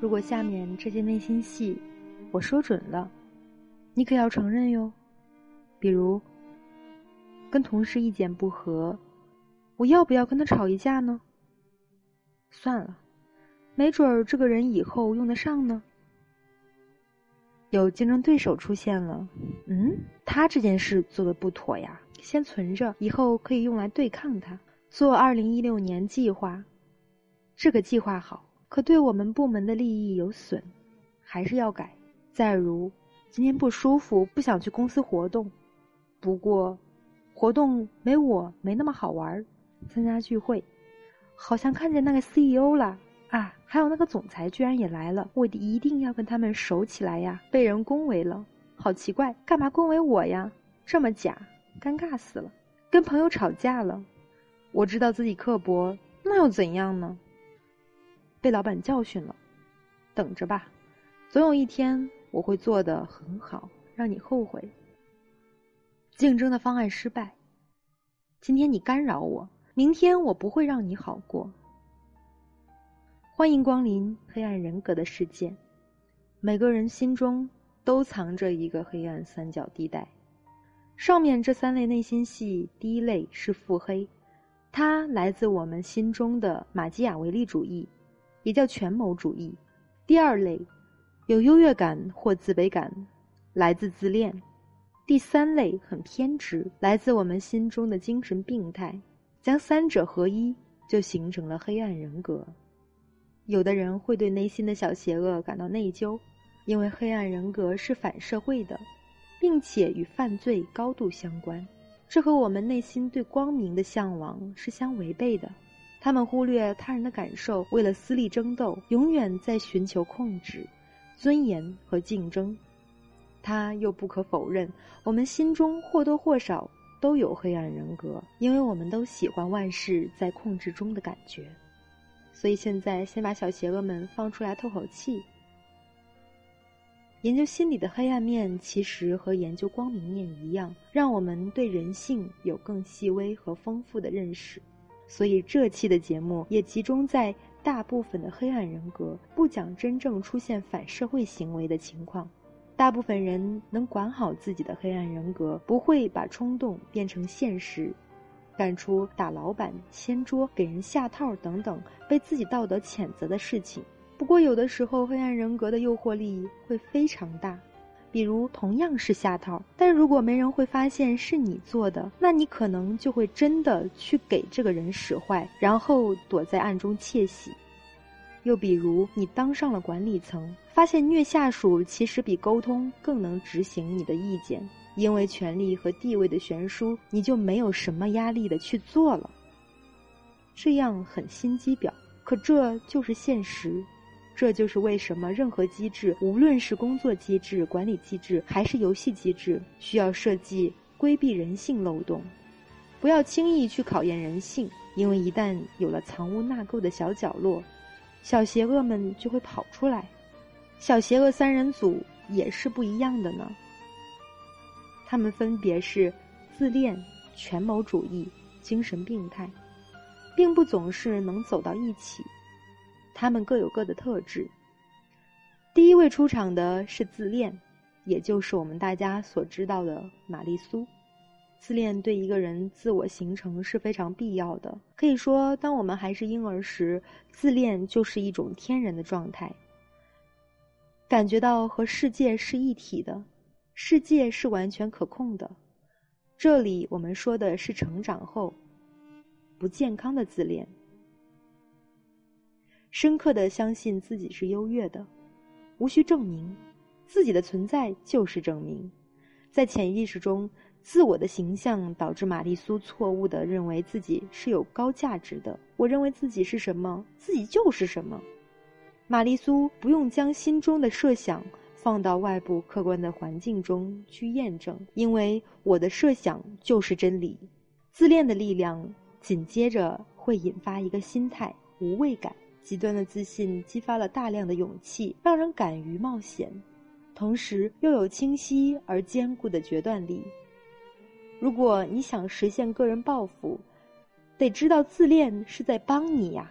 如果下面这些内心戏我说准了，你可要承认哟。比如，跟同事意见不合，我要不要跟他吵一架呢？算了，没准儿这个人以后用得上呢。有竞争对手出现了，嗯，他这件事做的不妥呀，先存着，以后可以用来对抗他。做二零一六年计划，这个计划好，可对我们部门的利益有损，还是要改。再如，今天不舒服，不想去公司活动，不过，活动没我没那么好玩。参加聚会，好像看见那个 CEO 了。啊，还有那个总裁居然也来了，我一定要跟他们熟起来呀！被人恭维了，好奇怪，干嘛恭维我呀？这么假，尴尬死了。跟朋友吵架了，我知道自己刻薄，那又怎样呢？被老板教训了，等着吧，总有一天我会做的很好，让你后悔。竞争的方案失败，今天你干扰我，明天我不会让你好过。欢迎光临黑暗人格的世界。每个人心中都藏着一个黑暗三角地带。上面这三类内心戏，第一类是腹黑，它来自我们心中的马基雅维利主义，也叫权谋主义。第二类有优越感或自卑感，来自自恋。第三类很偏执，来自我们心中的精神病态。将三者合一，就形成了黑暗人格。有的人会对内心的小邪恶感到内疚，因为黑暗人格是反社会的，并且与犯罪高度相关。这和我们内心对光明的向往是相违背的。他们忽略他人的感受，为了私利争斗，永远在寻求控制、尊严和竞争。他又不可否认，我们心中或多或少都有黑暗人格，因为我们都喜欢万事在控制中的感觉。所以现在先把小邪恶们放出来透口气。研究心理的黑暗面，其实和研究光明面一样，让我们对人性有更细微和丰富的认识。所以这期的节目也集中在大部分的黑暗人格，不讲真正出现反社会行为的情况。大部分人能管好自己的黑暗人格，不会把冲动变成现实。干出打老板、掀桌、给人下套等等被自己道德谴责的事情。不过，有的时候黑暗人格的诱惑力会非常大。比如，同样是下套，但如果没人会发现是你做的，那你可能就会真的去给这个人使坏，然后躲在暗中窃喜。又比如，你当上了管理层，发现虐下属其实比沟通更能执行你的意见。因为权力和地位的悬殊，你就没有什么压力的去做了。这样很心机婊，可这就是现实。这就是为什么任何机制，无论是工作机制、管理机制，还是游戏机制，需要设计规避人性漏洞。不要轻易去考验人性，因为一旦有了藏污纳垢的小角落，小邪恶们就会跑出来。小邪恶三人组也是不一样的呢。他们分别是自恋、权谋主义、精神病态，并不总是能走到一起。他们各有各的特质。第一位出场的是自恋，也就是我们大家所知道的玛丽苏。自恋对一个人自我形成是非常必要的。可以说，当我们还是婴儿时，自恋就是一种天然的状态，感觉到和世界是一体的。世界是完全可控的，这里我们说的是成长后不健康的自恋。深刻的相信自己是优越的，无需证明，自己的存在就是证明。在潜意识中，自我的形象导致玛丽苏错误的认为自己是有高价值的。我认为自己是什么，自己就是什么。玛丽苏不用将心中的设想。放到外部客观的环境中去验证，因为我的设想就是真理。自恋的力量紧接着会引发一个心态：无畏感。极端的自信激发了大量的勇气，让人敢于冒险，同时又有清晰而坚固的决断力。如果你想实现个人抱负，得知道自恋是在帮你呀。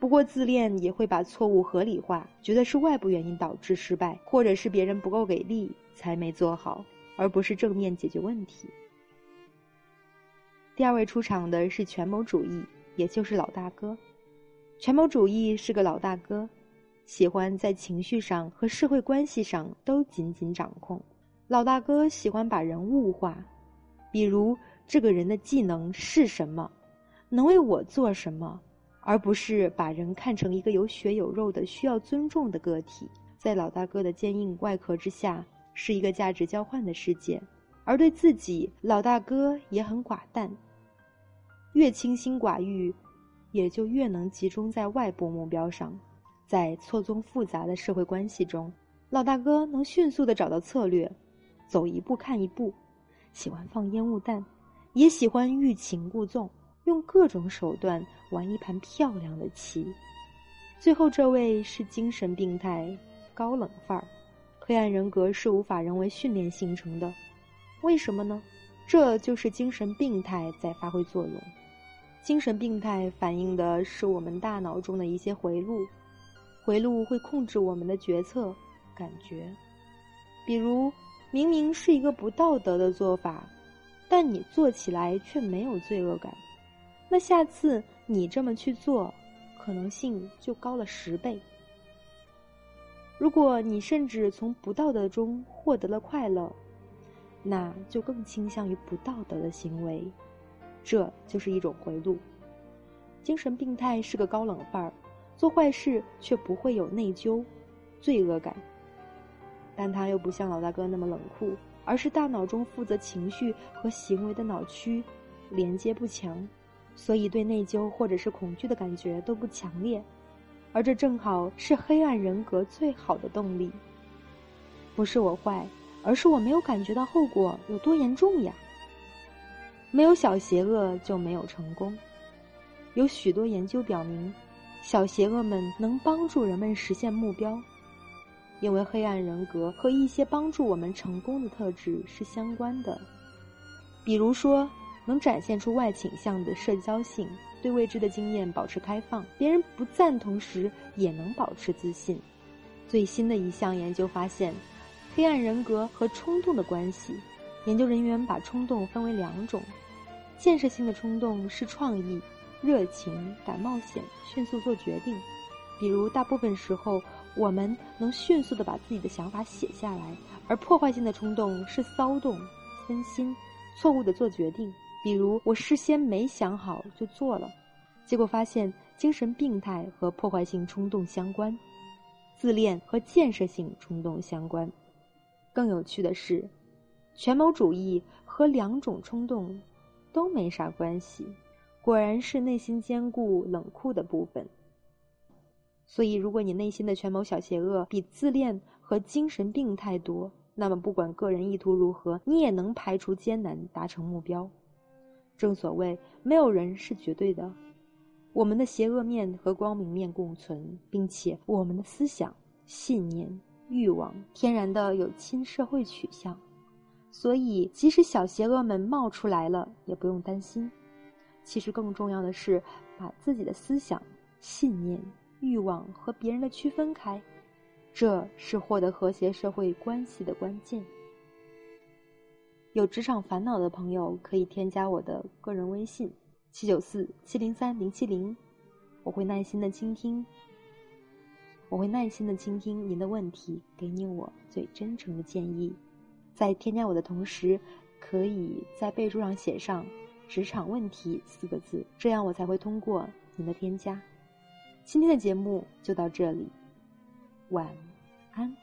不过自恋也会把错误合理化，觉得是外部原因导致失败，或者是别人不够给力才没做好，而不是正面解决问题。第二位出场的是权谋主义，也就是老大哥。权谋主义是个老大哥，喜欢在情绪上和社会关系上都紧紧掌控。老大哥喜欢把人物化，比如这个人的技能是什么，能为我做什么，而不是把人看成一个有血有肉的需要尊重的个体。在老大哥的坚硬外壳之下，是一个价值交换的世界，而对自己，老大哥也很寡淡。越清心寡欲。也就越能集中在外部目标上，在错综复杂的社会关系中，老大哥能迅速的找到策略，走一步看一步，喜欢放烟雾弹，也喜欢欲擒故纵，用各种手段玩一盘漂亮的棋。最后这位是精神病态，高冷范儿，黑暗人格是无法人为训练形成的，为什么呢？这就是精神病态在发挥作用。精神病态反映的是我们大脑中的一些回路，回路会控制我们的决策、感觉。比如，明明是一个不道德的做法，但你做起来却没有罪恶感，那下次你这么去做，可能性就高了十倍。如果你甚至从不道德中获得了快乐，那就更倾向于不道德的行为。这就是一种回路。精神病态是个高冷范儿，做坏事却不会有内疚、罪恶感。但他又不像老大哥那么冷酷，而是大脑中负责情绪和行为的脑区连接不强，所以对内疚或者是恐惧的感觉都不强烈。而这正好是黑暗人格最好的动力。不是我坏，而是我没有感觉到后果有多严重呀。没有小邪恶就没有成功。有许多研究表明，小邪恶们能帮助人们实现目标，因为黑暗人格和一些帮助我们成功的特质是相关的。比如说，能展现出外倾向的社交性，对未知的经验保持开放，别人不赞同时也能保持自信。最新的一项研究发现，黑暗人格和冲动的关系。研究人员把冲动分为两种：建设性的冲动是创意、热情、敢冒险、迅速做决定，比如大部分时候我们能迅速的把自己的想法写下来；而破坏性的冲动是骚动、分心、错误的做决定，比如我事先没想好就做了，结果发现精神病态和破坏性冲动相关，自恋和建设性冲动相关。更有趣的是。权谋主义和两种冲动都没啥关系，果然是内心坚固冷酷的部分。所以，如果你内心的权谋小邪恶比自恋和精神病态多，那么不管个人意图如何，你也能排除艰难达成目标。正所谓，没有人是绝对的，我们的邪恶面和光明面共存，并且我们的思想、信念、欲望天然的有亲社会取向。所以，即使小邪恶们冒出来了，也不用担心。其实，更重要的是把自己的思想、信念、欲望和别人的区分开，这是获得和谐社会关系的关键。有职场烦恼的朋友可以添加我的个人微信：七九四七零三零七零，我会耐心的倾听。我会耐心的倾听您的问题，给你我最真诚的建议。在添加我的同时，可以在备注上写上“职场问题”四个字，这样我才会通过您的添加。今天的节目就到这里，晚安。